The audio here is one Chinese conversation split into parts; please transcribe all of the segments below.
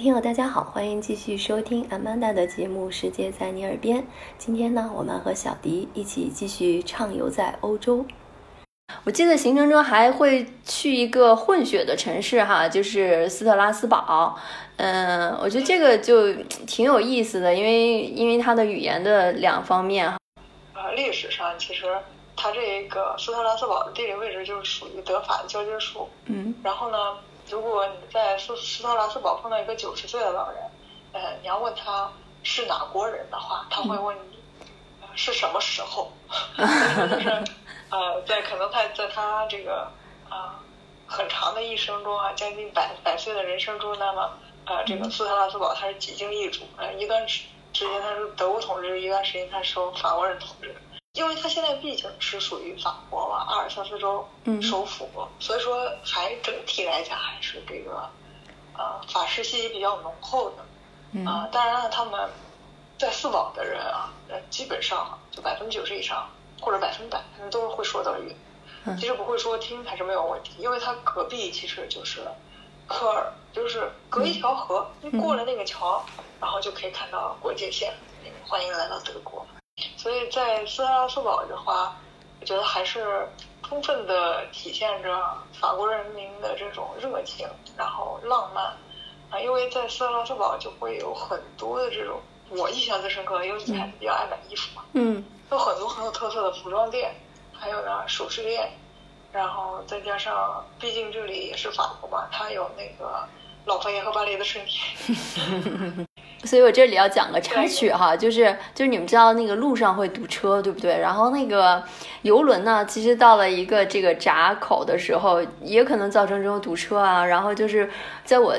听友大家好，欢迎继续收听 Amanda 的节目《世界在你耳边》。今天呢，我们和小迪一起继续畅游在欧洲。我记得行程中还会去一个混血的城市哈，就是斯特拉斯堡。嗯，我觉得这个就挺有意思的，因为因为它的语言的两方面哈。呃，历史上其实它这个斯特拉斯堡的地理位置就是属于德法的交界处。嗯。然后呢？如果你在苏斯特拉斯堡碰到一个九十岁的老人，呃，你要问他是哪国人的话，他会问你是什么时候，就是呃，在可能他在他这个啊很长的一生中啊，将近百百岁的人生中，那么呃，这个斯特拉斯堡它是几经易主，呃，一段时之间它是德国统治，一段时间它是受法国人统治。因为它现在毕竟是属于法国嘛，阿尔萨斯州首府，所以说还整体来讲还是这个，呃，法式气息比较浓厚的，啊，当然了，他们在四堡的人啊，呃，基本上就百分之九十以上或者百分百，他们都是会说德语，其实不会说听还是没有问题，因为它隔壁其实就是科尔，就是隔一条河，过了那个桥，然后就可以看到国界线，欢迎来到德国。所以在斯特拉斯堡的话，我觉得还是充分的体现着法国人民的这种热情，然后浪漫。啊，因为在斯特拉斯堡就会有很多的这种我印象最深刻，因为女孩子比较爱买衣服嘛，嗯，有很多很有特色的服装店，还有呢首饰店，然后再加上，毕竟这里也是法国嘛，它有那个老佛爷和巴黎的春天。所以我这里要讲个插曲哈，就是就是你们知道那个路上会堵车，对不对？然后那个游轮呢，其实到了一个这个闸口的时候，也可能造成这种堵车啊。然后就是在我。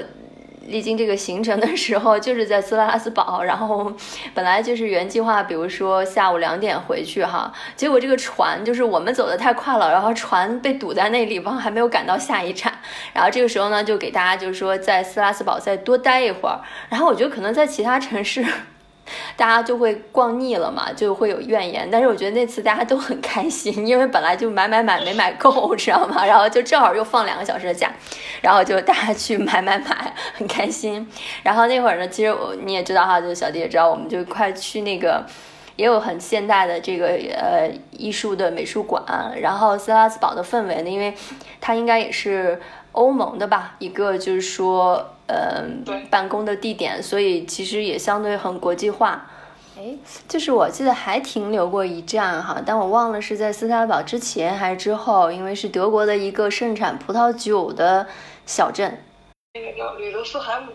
历经这个行程的时候，就是在斯拉斯堡，然后 本来就是原计划，比如说下午两点回去哈，结果这个船就是我们走的太快了，然后船被堵在那地方，还没有赶到下一站，然后这个时候呢，就给大家就是说在斯拉斯堡再多待一会儿，然后我觉得可能在其他城市。大家就会逛腻了嘛，就会有怨言。但是我觉得那次大家都很开心，因为本来就买买买没买够，知道吗？然后就正好又放两个小时的假，然后就大家去买买买，很开心。然后那会儿呢，其实我你也知道哈，就是小弟也知道，我们就快去那个也有很现代的这个呃艺术的美术馆。然后斯拉斯堡的氛围呢，因为它应该也是欧盟的吧，一个就是说。嗯，办公的地点，所以其实也相对很国际化。哎，就是我记得还停留过一站哈，但我忘了是在斯特堡之前还是之后，因为是德国的一个盛产葡萄酒的小镇。那个叫吕德斯海姆。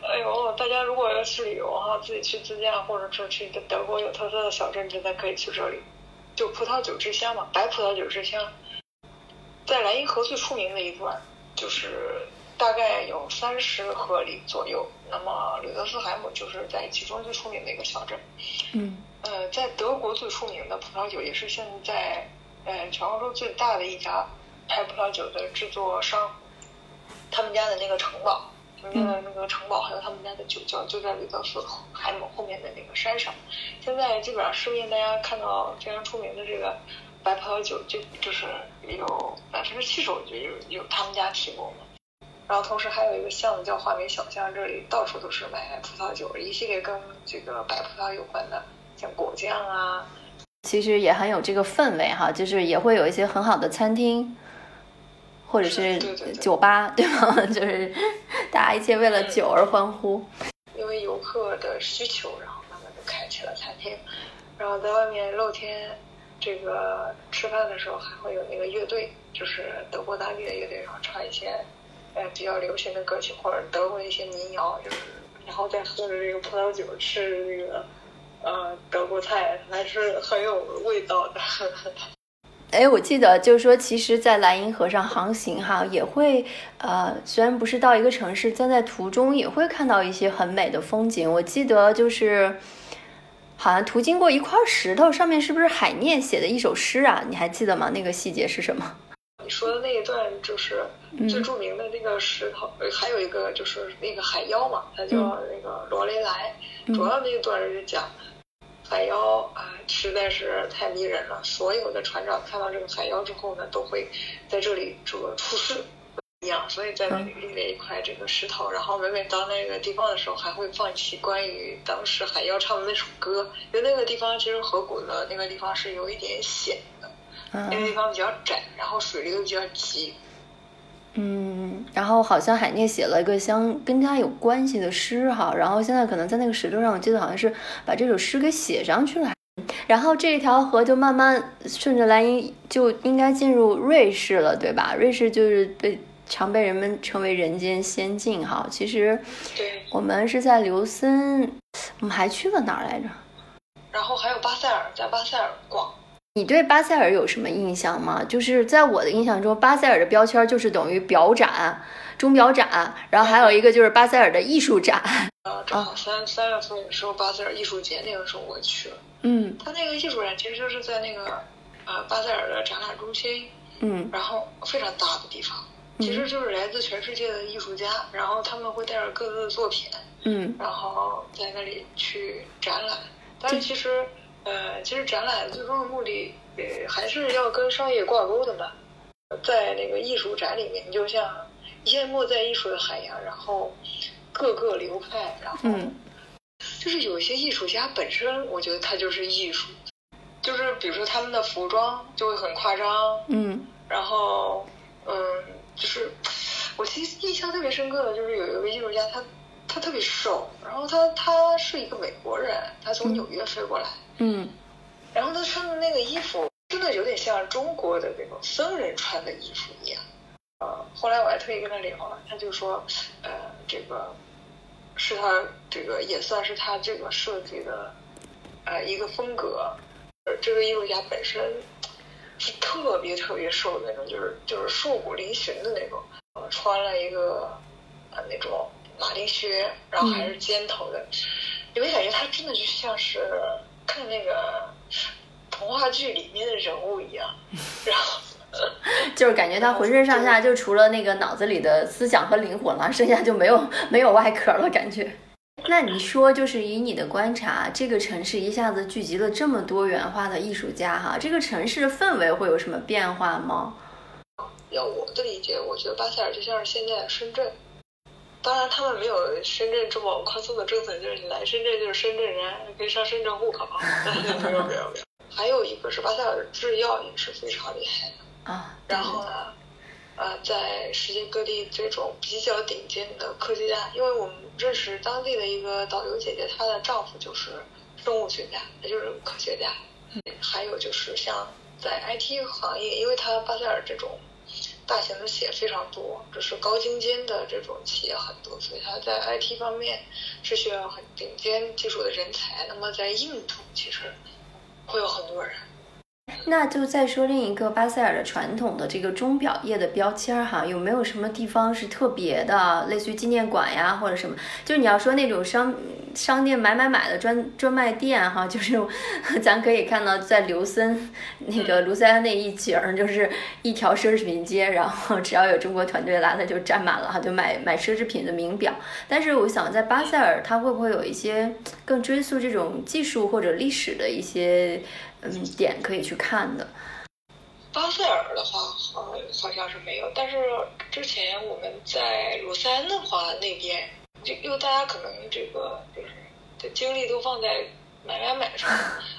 哎呦，大家如果要去旅游哈，自己去自驾或者是去德国有特色的小镇，真的可以去这里。就葡萄酒之乡嘛，白葡萄酒之乡，在莱茵河最出名的一段就是。大概有三十河里左右，那么吕德斯海姆就是在其中最出名的一个小镇。嗯，呃，在德国最出名的葡萄酒，也是现在呃全欧洲最大的一家拍葡萄酒的制作商，他们家的那个城堡，他们家的那个城堡，还有他们家的酒窖，就在吕德斯海姆后面的那个山上。现在基本上市面大家看到非常出名的这个白葡萄酒，就就是有百分之七十，我觉得有有他们家提供的。然后同时还有一个巷子叫华美小巷，这里到处都是卖葡萄酒，一系列跟这个白葡萄有关的，像果酱啊，其实也很有这个氛围哈，就是也会有一些很好的餐厅，或者是酒吧，对吗？就是大家一切为了酒而欢呼。因为游客的需求，然后慢慢就开启了餐厅，然后在外面露天这个吃饭的时候，还会有那个乐队，就是德国当地的乐队，然后唱一些。比较流行的歌曲，或者德国一些民谣，就是，然后再喝着这个葡萄酒，吃这个，呃，德国菜，还是很有味道的。哎，我记得就是说，其实，在莱茵河上航行哈，也会，呃，虽然不是到一个城市，但在途中也会看到一些很美的风景。我记得就是，好像途经过一块石头，上面是不是海涅写的一首诗啊？你还记得吗？那个细节是什么？你说的那一段就是最著名的那个石头，还有一个就是那个海妖嘛，它叫那个罗雷莱。主要那一段是讲海妖啊，实在是太迷人了。所有的船长看到这个海妖之后呢，都会在这里这个出事。一样，所以在那里立了一块这个石头，然后每每到那个地方的时候，还会放起关于当时海妖唱的那首歌。因为那个地方其实河谷的那个地方是有一点险的，那个地方比较窄，然后水流比较急。嗯，然后好像海涅写了一个相跟他有关系的诗哈，然后现在可能在那个石头上，我记得好像是把这首诗给写上去了。然后这条河就慢慢顺着莱茵就应该进入瑞士了，对吧？瑞士就是被。常被人们称为人间仙境，哈，其实，对，我们是在琉森，我们还去了哪儿来着？然后还有巴塞尔，在巴塞尔逛。你对巴塞尔有什么印象吗？就是在我的印象中，巴塞尔的标签就是等于表展、钟表展，然后还有一个就是巴塞尔的艺术展。啊，正好三三月份的时候，巴塞尔艺术节那个时候我去了。嗯，他那个艺术展其实就是在那个呃巴塞尔的展览中心，嗯，然后非常大的地方。其实就是来自全世界的艺术家，然后他们会带着各自的作品，嗯，然后在那里去展览。但是其实，呃，其实展览最终的目的，呃，还是要跟商业挂钩的嘛。在那个艺术展里面，你就像淹没在艺术的海洋，然后各个流派，然后就是有一些艺术家本身，我觉得他就是艺术，就是比如说他们的服装就会很夸张，嗯，然后，嗯。就是我其实印象特别深刻的，就是有一个艺术家，他他特别瘦，然后他他是一个美国人，他从纽约飞过来，嗯，然后他穿的那个衣服真的有点像中国的那种僧人穿的衣服一样，呃，后来我还特意跟他聊了，他就说，呃，这个是他这个也算是他这个设计的呃一个风格，呃，这个艺术家本身。是特别特别瘦的那种，就是就是瘦骨嶙峋的那种，呃，穿了一个呃那种马丁靴，然后还是尖头的，你会感觉他真的就像是看那个童话剧里面的人物一样，然后 就是感觉他浑身上下就除了那个脑子里的思想和灵魂了，剩下就没有没有外壳了，感觉。那你说，就是以你的观察，这个城市一下子聚集了这么多元化的艺术家，哈，这个城市的氛围会有什么变化吗？要我的理解，我觉得巴塞尔就像是现在的深圳，当然他们没有深圳这么宽松的政策，就是你来深圳就是深圳人，可以上深圳户口。没有没有没有。还有一个是巴塞尔制药也是非常厉害的啊。然后呢？呃，在世界各地这种比较顶尖的科学家，因为我们认识当地的一个导游姐姐，她的丈夫就是生物学家，也就是科学家。还有就是像在 IT 行业，因为它巴塞尔这种大型的企业非常多，就是高精尖的这种企业很多，所以它在 IT 方面是需要很顶尖技术的人才。那么在印度，其实会有很多人。那就再说另一个巴塞尔的传统的这个钟表业的标签哈，有没有什么地方是特别的，类似于纪念馆呀或者什么？就你要说那种商商店买买买的专专卖店哈，就是 咱可以看到在刘森那个卢塞恩那一景，就是一条奢侈品街，然后只要有中国团队来，他就占满了哈，就买买奢侈品的名表。但是我想在巴塞尔，它会不会有一些更追溯这种技术或者历史的一些？嗯，点可以去看的。巴塞尔的话，好好像是没有。但是之前我们在鲁塞恩的话，那边就因为大家可能这个就是的精力都放在买买买上，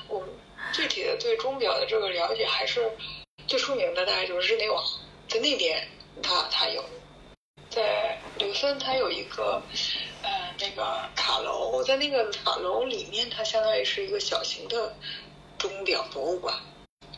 我 们具体的对钟表的这个了解还是最出名的，大概就是日内瓦，在那边它它有，在柳森它有一个呃那个塔楼，在那个塔楼里面，它相当于是一个小型的。钟表博物馆，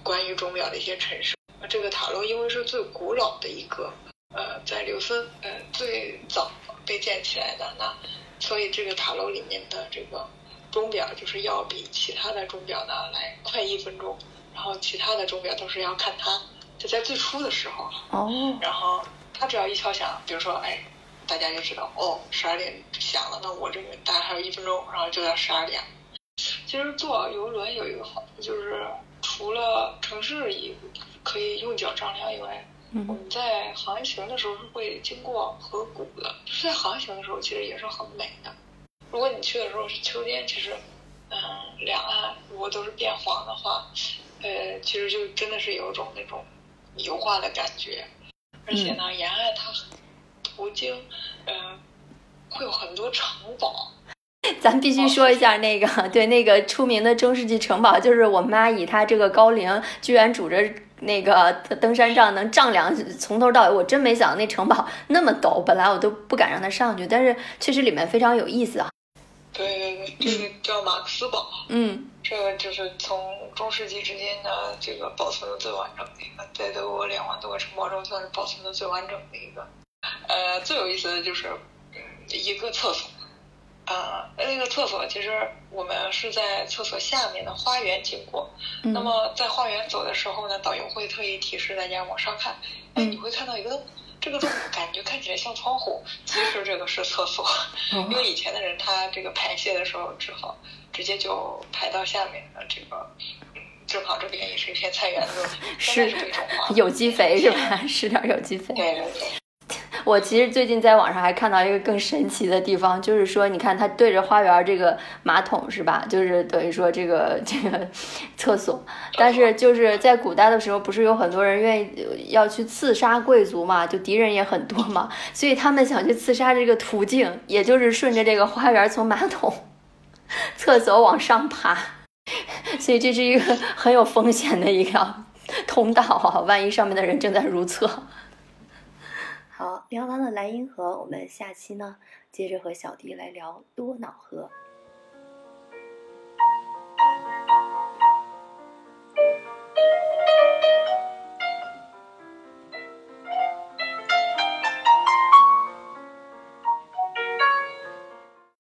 关于钟表的一些陈设。这个塔楼因为是最古老的一个，呃，在刘森呃最早被建起来的，那所以这个塔楼里面的这个钟表就是要比其他的钟表呢来快一分钟，然后其他的钟表都是要看它就在最初的时候哦，然后它只要一敲响，比如说哎，大家就知道哦十二点响了，那我这个大概还有一分钟，然后就到十二点。其实坐游轮有一个好处，就是除了城市以可以用脚丈量以外，我们在航行的时候是会经过河谷的。就是在航行的时候，其实也是很美的。如果你去的时候是秋天，其实，嗯，两岸如果都是变黄的话，呃，其实就真的是有一种那种油画的感觉。而且呢，沿岸它途经，嗯、会有很多城堡。咱必须说一下那个，对那个出名的中世纪城堡，就是我妈以她这个高龄，居然拄着那个登山杖能丈量从头到尾。我真没想到那城堡 那么陡，本来我都不敢让她上去，但是确实里面非常有意思啊。对对对，这个叫马克思堡，嗯这个就是从中世纪至今呢，这个保存的最完整的一个，在德国连环多个城堡中算是保存的最完整的一个。呃，最有意思的就是，嗯，一个厕所。啊、那个厕所其实我们是在厕所下面的花园经过。嗯那么在花园走的时候呢，导游会特意提示大家往上看，哎，嗯你会看到一个洞，这个洞感觉看起来像窗户，其实这个是厕所。因为以前的人他这个排泄的时候只好直接就排到下面的这个，嗯，正好这边也是一片菜园子，是这种花，有机肥是吧？施点有机肥。对对对。我其实最近在网上还看到一个更神奇的地方，就是说，你看它对着花园这个马桶是吧？就是等于说这个这个厕所，但是就是在古代的时候，不是有很多人愿意要去刺杀贵族嘛，就敌人也很多嘛，所以他们想去刺杀这个途径，也就是顺着这个花园从马桶、厕所往上爬，所以这是一个很有风险的一条通道啊！万一上面的人正在如厕。好，聊完了莱茵河，我们下期呢接着和小迪来聊多瑙河。